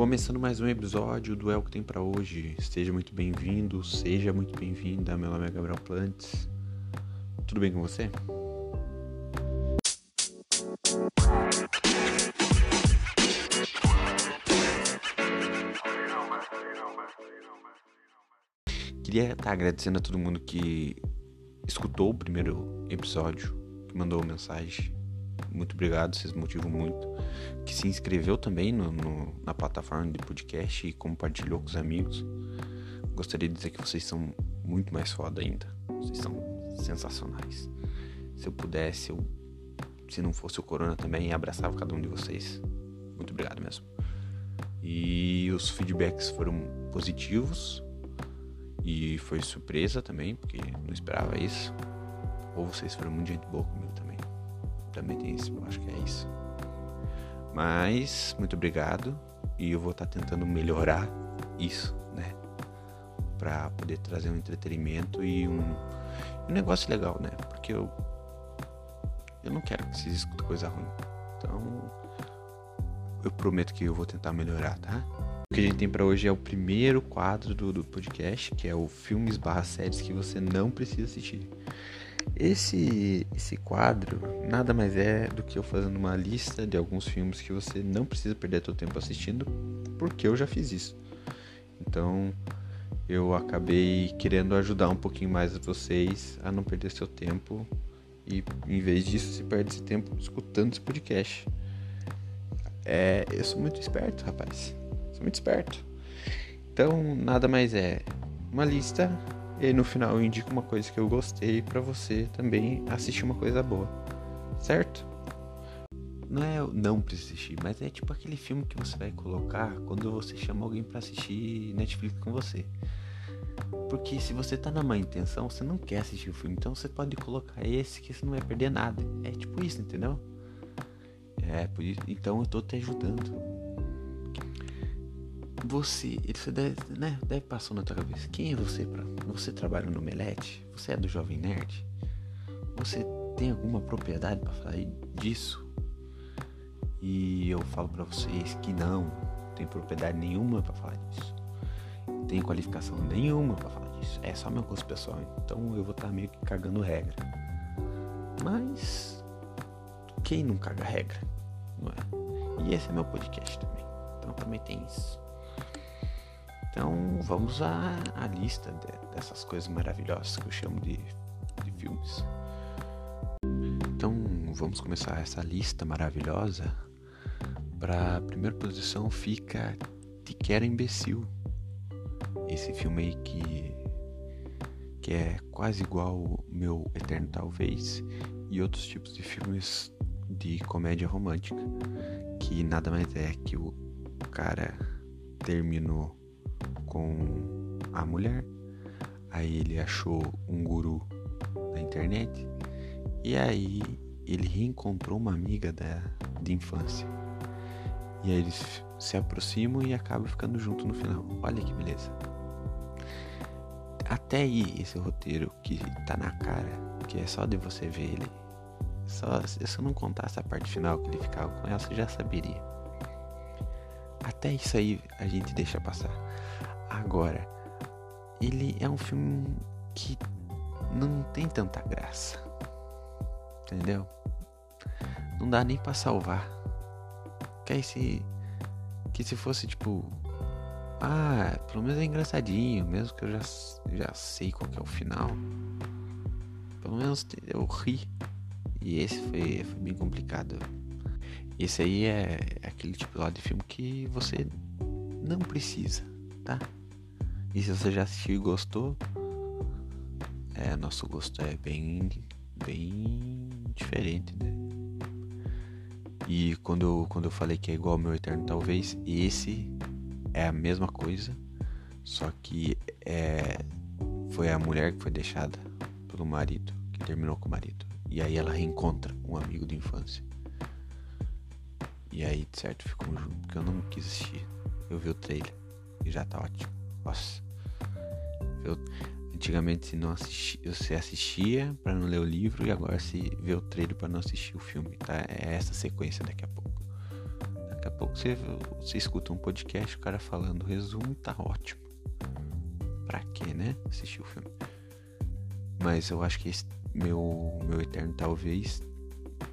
Começando mais um episódio do É o que tem para hoje. Seja muito bem-vindo, seja muito bem-vinda. Meu nome é Gabriel Plantes. Tudo bem com você? Queria estar agradecendo a todo mundo que escutou o primeiro episódio, que mandou mensagem. Muito obrigado, vocês motivam muito. Que se inscreveu também no, no, na plataforma de podcast e compartilhou com os amigos. Gostaria de dizer que vocês são muito mais foda ainda. Vocês são sensacionais. Se eu pudesse, eu, se não fosse o Corona também, abraçava cada um de vocês. Muito obrigado mesmo. E os feedbacks foram positivos. E foi surpresa também, porque não esperava isso. Ou vocês foram muito gente boa comigo também. Tem isso, acho que é isso. Mas, muito obrigado. E eu vou estar tá tentando melhorar isso, né? Pra poder trazer um entretenimento e um, um negócio legal, né? Porque eu. Eu não quero que vocês escutem coisa ruim. Então. Eu prometo que eu vou tentar melhorar, tá? O que a gente tem para hoje é o primeiro quadro do, do podcast, que é o filmes barra séries que você não precisa assistir. Esse, esse quadro nada mais é do que eu fazendo uma lista de alguns filmes que você não precisa perder seu tempo assistindo, porque eu já fiz isso. Então eu acabei querendo ajudar um pouquinho mais vocês a não perder seu tempo e em vez disso se perde esse tempo escutando esse podcast. É, eu sou muito esperto, rapaz. Sou muito esperto. Então nada mais é uma lista e no final eu indico uma coisa que eu gostei para você também assistir uma coisa boa. Certo? Não é não precisa assistir, mas é tipo aquele filme que você vai colocar quando você chama alguém para assistir Netflix com você. Porque se você tá na má intenção, você não quer assistir o filme, então você pode colocar esse que você não vai perder nada. É tipo isso, entendeu? É, por isso, então eu tô te ajudando você, você deve, né, deve passar na tua cabeça. Quem é você para você trabalha no Melete? Você é do Jovem Nerd? Você tem alguma propriedade para falar disso? E eu falo para vocês que não, não tem propriedade nenhuma para falar disso. Não tem qualificação nenhuma para falar disso. É só meu gosto pessoal. Então eu vou estar tá meio que cagando regra. Mas quem não caga regra, não é? E esse é meu podcast também. Então também tem isso. Então vamos à, à lista de, dessas coisas maravilhosas que eu chamo de, de filmes. Então vamos começar essa lista maravilhosa. Para primeira posição fica Te Quero Imbecil. Esse filme aí que, que é quase igual meu Eterno Talvez e outros tipos de filmes de comédia romântica. Que nada mais é que o cara terminou com a mulher. Aí ele achou um guru na internet. E aí ele reencontrou uma amiga da, de infância. E aí eles se aproximam e acabam ficando junto no final. Olha que beleza. Até aí, esse roteiro que tá na cara, que é só de você ver ele. Só, se eu não contasse a parte final que ele ficava com ela, você já saberia. Até isso aí a gente deixa passar. Agora, ele é um filme que não tem tanta graça. Entendeu? Não dá nem para salvar. Que se que se fosse tipo ah, pelo menos é engraçadinho, mesmo que eu já, já sei qual é o final. Pelo menos eu ri. E esse foi, foi bem complicado. Esse aí é, é aquele tipo lá de filme que você não precisa, tá? E se você já assistiu e gostou, é, nosso gosto é bem, bem diferente, né? E quando eu, quando eu falei que é igual ao meu Eterno, talvez esse é a mesma coisa, só que é, foi a mulher que foi deixada pelo marido, que terminou com o marido. E aí ela reencontra um amigo de infância. E aí, de certo, ficou junto, porque eu não quis assistir. Eu vi o trailer e já tá ótimo. Nossa. Eu, antigamente não assisti, você assistia para não ler o livro e agora se vê o trailer para não assistir o filme, tá? É essa sequência daqui a pouco. Daqui a pouco você, você escuta um podcast, o cara falando resumo, tá ótimo. Pra quê, né? Assistir o filme. Mas eu acho que esse meu, meu Eterno Talvez,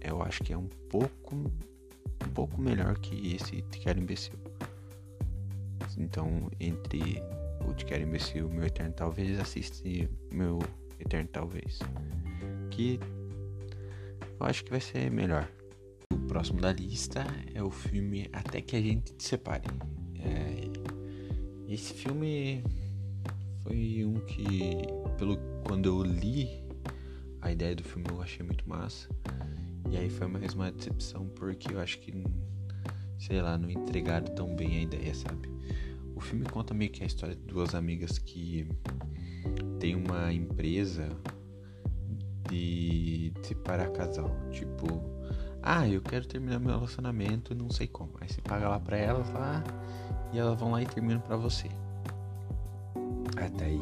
eu acho que é um pouco, um pouco melhor que esse Te Quero Imbecil. Então, entre o Te Quero Imbecil e meu Eterno Talvez, assiste meu Eterno Talvez. Que eu acho que vai ser melhor. O próximo da lista é o filme Até que a gente te separe. É, esse filme foi um que, pelo quando eu li a ideia do filme, eu achei muito massa. E aí foi mais uma decepção porque eu acho que, sei lá, não entregaram tão bem a ideia, sabe? O filme conta meio que a história de duas amigas que tem uma empresa de separar casal. Tipo, ah, eu quero terminar meu relacionamento, não sei como. Aí você paga lá pra elas lá e elas vão lá e terminam pra você. Até aí,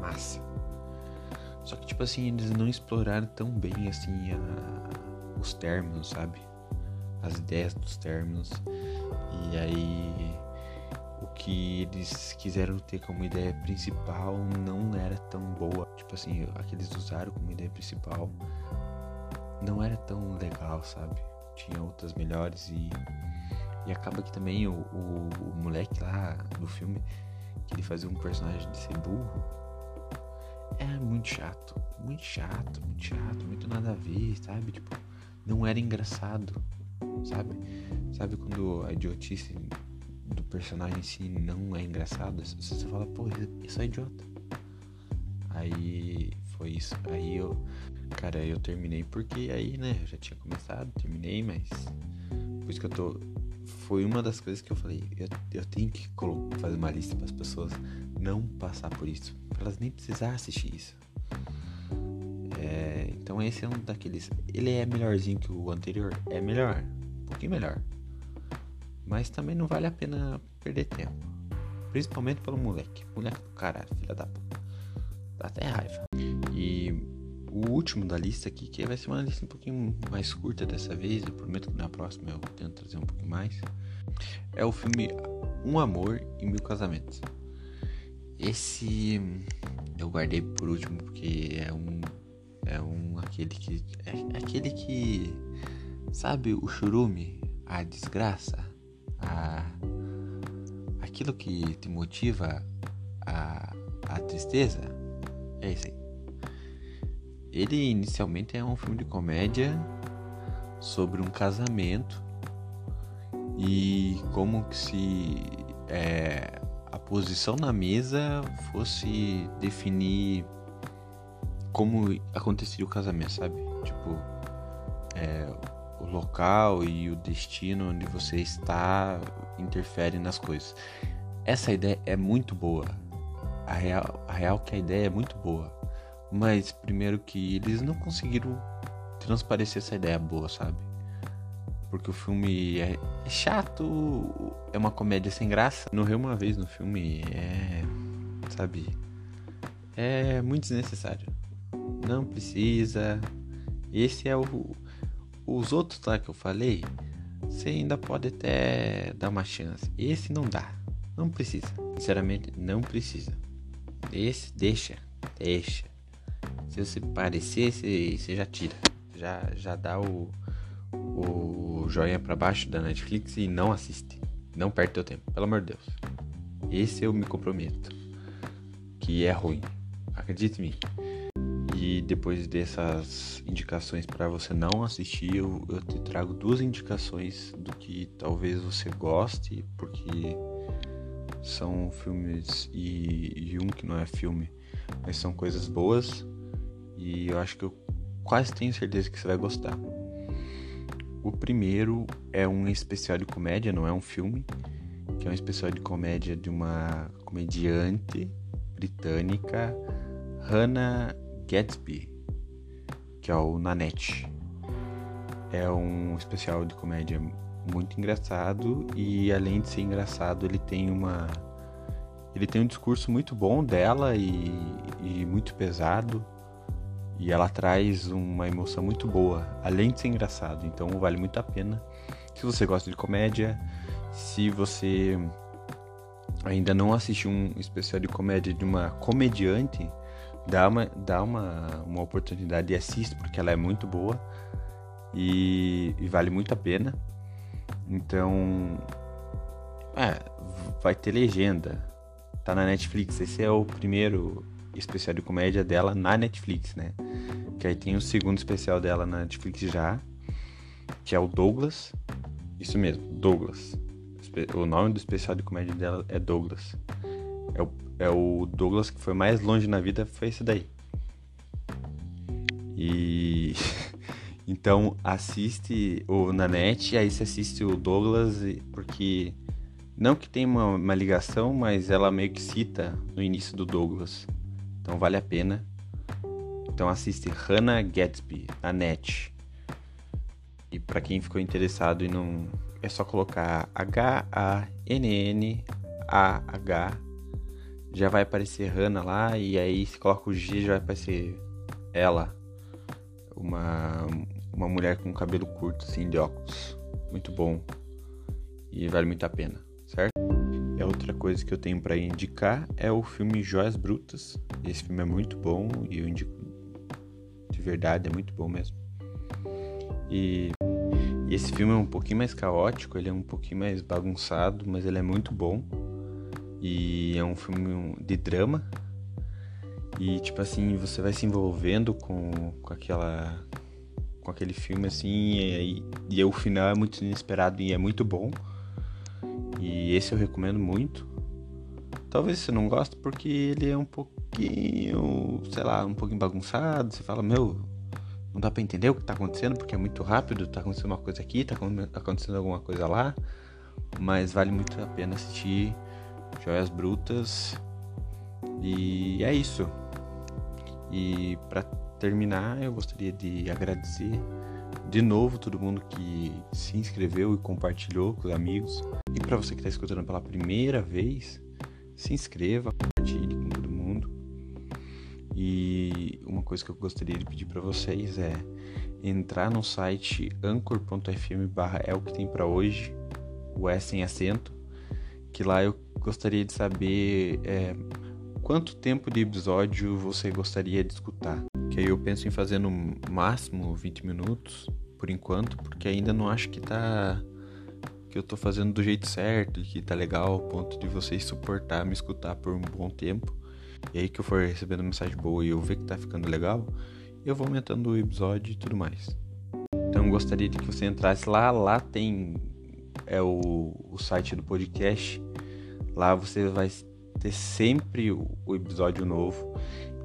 massa. Só que, tipo assim, eles não exploraram tão bem, assim, a, os términos, sabe? As ideias dos términos. E aí, o que eles quiseram ter como ideia principal não era tão boa. Tipo assim, a que eles usaram como ideia principal não era tão legal, sabe? Tinha outras melhores e. E acaba que também o, o, o moleque lá do filme, que ele fazia um personagem de ser burro, é muito chato. Muito chato, muito chato, muito nada a ver, sabe? Tipo, não era engraçado, sabe? Sabe quando a idiotice do personagem em si não é engraçado? Você fala, pô, isso é idiota. Aí foi isso. Aí eu Cara, eu terminei porque aí, né, eu já tinha começado, terminei, mas. Por isso que eu tô. Foi uma das coisas que eu falei, eu, eu tenho que fazer uma lista para as pessoas não passar por isso. Pra elas nem precisar assistir isso. É, então esse é um daqueles. Ele é melhorzinho que o anterior? É melhor. Um pouquinho melhor. Mas também não vale a pena perder tempo. Principalmente pelo moleque. Moleque do caralho, filha da puta. Dá até raiva. E o último da lista aqui, que vai ser uma lista um pouquinho mais curta dessa vez, eu prometo que na próxima eu tento trazer um pouquinho mais, é o filme Um Amor e Mil Casamentos. Esse eu guardei por último porque é um é um aquele que é, aquele que sabe o churume, a desgraça, a aquilo que te motiva a, a tristeza, é isso aí. Ele inicialmente é um filme de comédia sobre um casamento e como que se é, a posição na mesa fosse definir como aconteceria o casamento, sabe? Tipo, é, o local e o destino onde você está interfere nas coisas. Essa ideia é muito boa. A real, a real que a ideia é muito boa. Mas primeiro que eles não conseguiram transparecer essa ideia boa, sabe? Porque o filme é, chato, é uma comédia sem graça. Morrer uma vez no filme é. Sabe? É muito desnecessário. Não precisa. Esse é o. Os outros lá que eu falei, você ainda pode até dar uma chance. Esse não dá. Não precisa. Sinceramente, não precisa. Esse deixa. Deixa. Se você parecer, você, você já tira. Já, já dá o, o joinha para baixo da Netflix e não assiste. Não perde teu tempo, pelo amor de Deus. Esse eu me comprometo. Que é ruim. Acredite em mim. E depois dessas indicações para você não assistir, eu, eu te trago duas indicações do que talvez você goste, porque são filmes e, e um que não é filme, mas são coisas boas e eu acho que eu quase tenho certeza que você vai gostar. O primeiro é um especial de comédia, não é um filme, que é um especial de comédia de uma comediante britânica, Hannah Gatsby, que é o Nanette. É um especial de comédia muito engraçado e além de ser engraçado, ele tem uma ele tem um discurso muito bom dela e, e muito pesado E ela traz uma emoção muito boa, além de ser engraçado. Então vale muito a pena. Se você gosta de comédia, se você ainda não assistiu um especial de comédia de uma comediante, dá uma, dá uma, uma oportunidade e assiste, porque ela é muito boa e, e vale muito a pena. Então, é, vai ter legenda. Tá na Netflix. Esse é o primeiro especial de comédia dela na Netflix, né? Que aí tem o segundo especial dela na Netflix já, que é o Douglas. Isso mesmo, Douglas. O nome do especial de comédia dela é Douglas. É o, é o Douglas que foi mais longe na vida, foi esse daí. E então assiste o Nanete, aí você assiste o Douglas, porque não que tenha uma, uma ligação, mas ela meio que cita no início do Douglas. Então vale a pena. Então assiste Hannah Gatsby na net. E para quem ficou interessado e não é só colocar H A N N A H já vai aparecer Hannah lá e aí se coloca o G já vai aparecer ela, uma uma mulher com cabelo curto assim de óculos, muito bom e vale muito a pena, certo? É outra coisa que eu tenho para indicar é o filme Joias Brutas. Esse filme é muito bom e eu indico de verdade, é muito bom mesmo. E, e esse filme é um pouquinho mais caótico, ele é um pouquinho mais bagunçado, mas ele é muito bom. E é um filme de drama. E tipo assim, você vai se envolvendo com, com aquela com aquele filme assim, e, e, e o final é muito inesperado e é muito bom. E esse eu recomendo muito. Talvez você não goste porque ele é um pouquinho, sei lá, um pouquinho bagunçado. Você fala, meu, não dá pra entender o que tá acontecendo porque é muito rápido. Tá acontecendo uma coisa aqui, tá acontecendo alguma coisa lá. Mas vale muito a pena assistir Joias Brutas. E é isso. E para terminar, eu gostaria de agradecer de novo todo mundo que se inscreveu e compartilhou com os amigos. E para você que está escutando pela primeira vez, se inscreva, compartilhe com todo mundo. E uma coisa que eu gostaria de pedir para vocês é entrar no site anchor.fm barra é o que tem para hoje, o S sem acento, que lá eu gostaria de saber é, quanto tempo de episódio você gostaria de escutar. Que aí eu penso em fazer no máximo 20 minutos, por enquanto, porque ainda não acho que tá que eu tô fazendo do jeito certo, que tá legal ao ponto de vocês suportar me escutar por um bom tempo. E aí que eu for recebendo mensagem boa e eu ver que tá ficando legal, eu vou aumentando o episódio e tudo mais. Então gostaria de que você entrasse lá, lá tem é o, o site do podcast. Lá você vai ter sempre o, episódio novo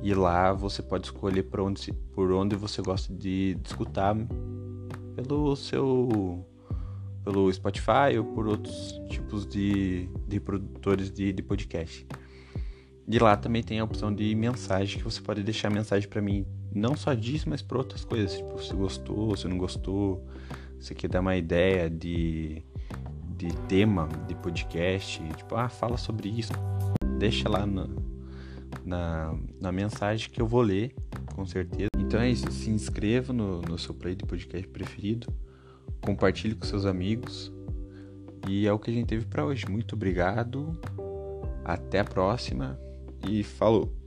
e lá você pode escolher por onde, por onde você gosta de, de escutar pelo seu pelo Spotify ou por outros tipos de, de produtores de, de podcast. De lá também tem a opção de mensagem que você pode deixar mensagem para mim, não só disso, mas para outras coisas, tipo se gostou, se não gostou, se quer dar uma ideia de, de tema de podcast, tipo, ah, fala sobre isso. Deixa lá na, na, na mensagem que eu vou ler, com certeza. Então é isso, se inscreva no, no seu play de podcast preferido, compartilhe com seus amigos. E é o que a gente teve para hoje. Muito obrigado, até a próxima e falou!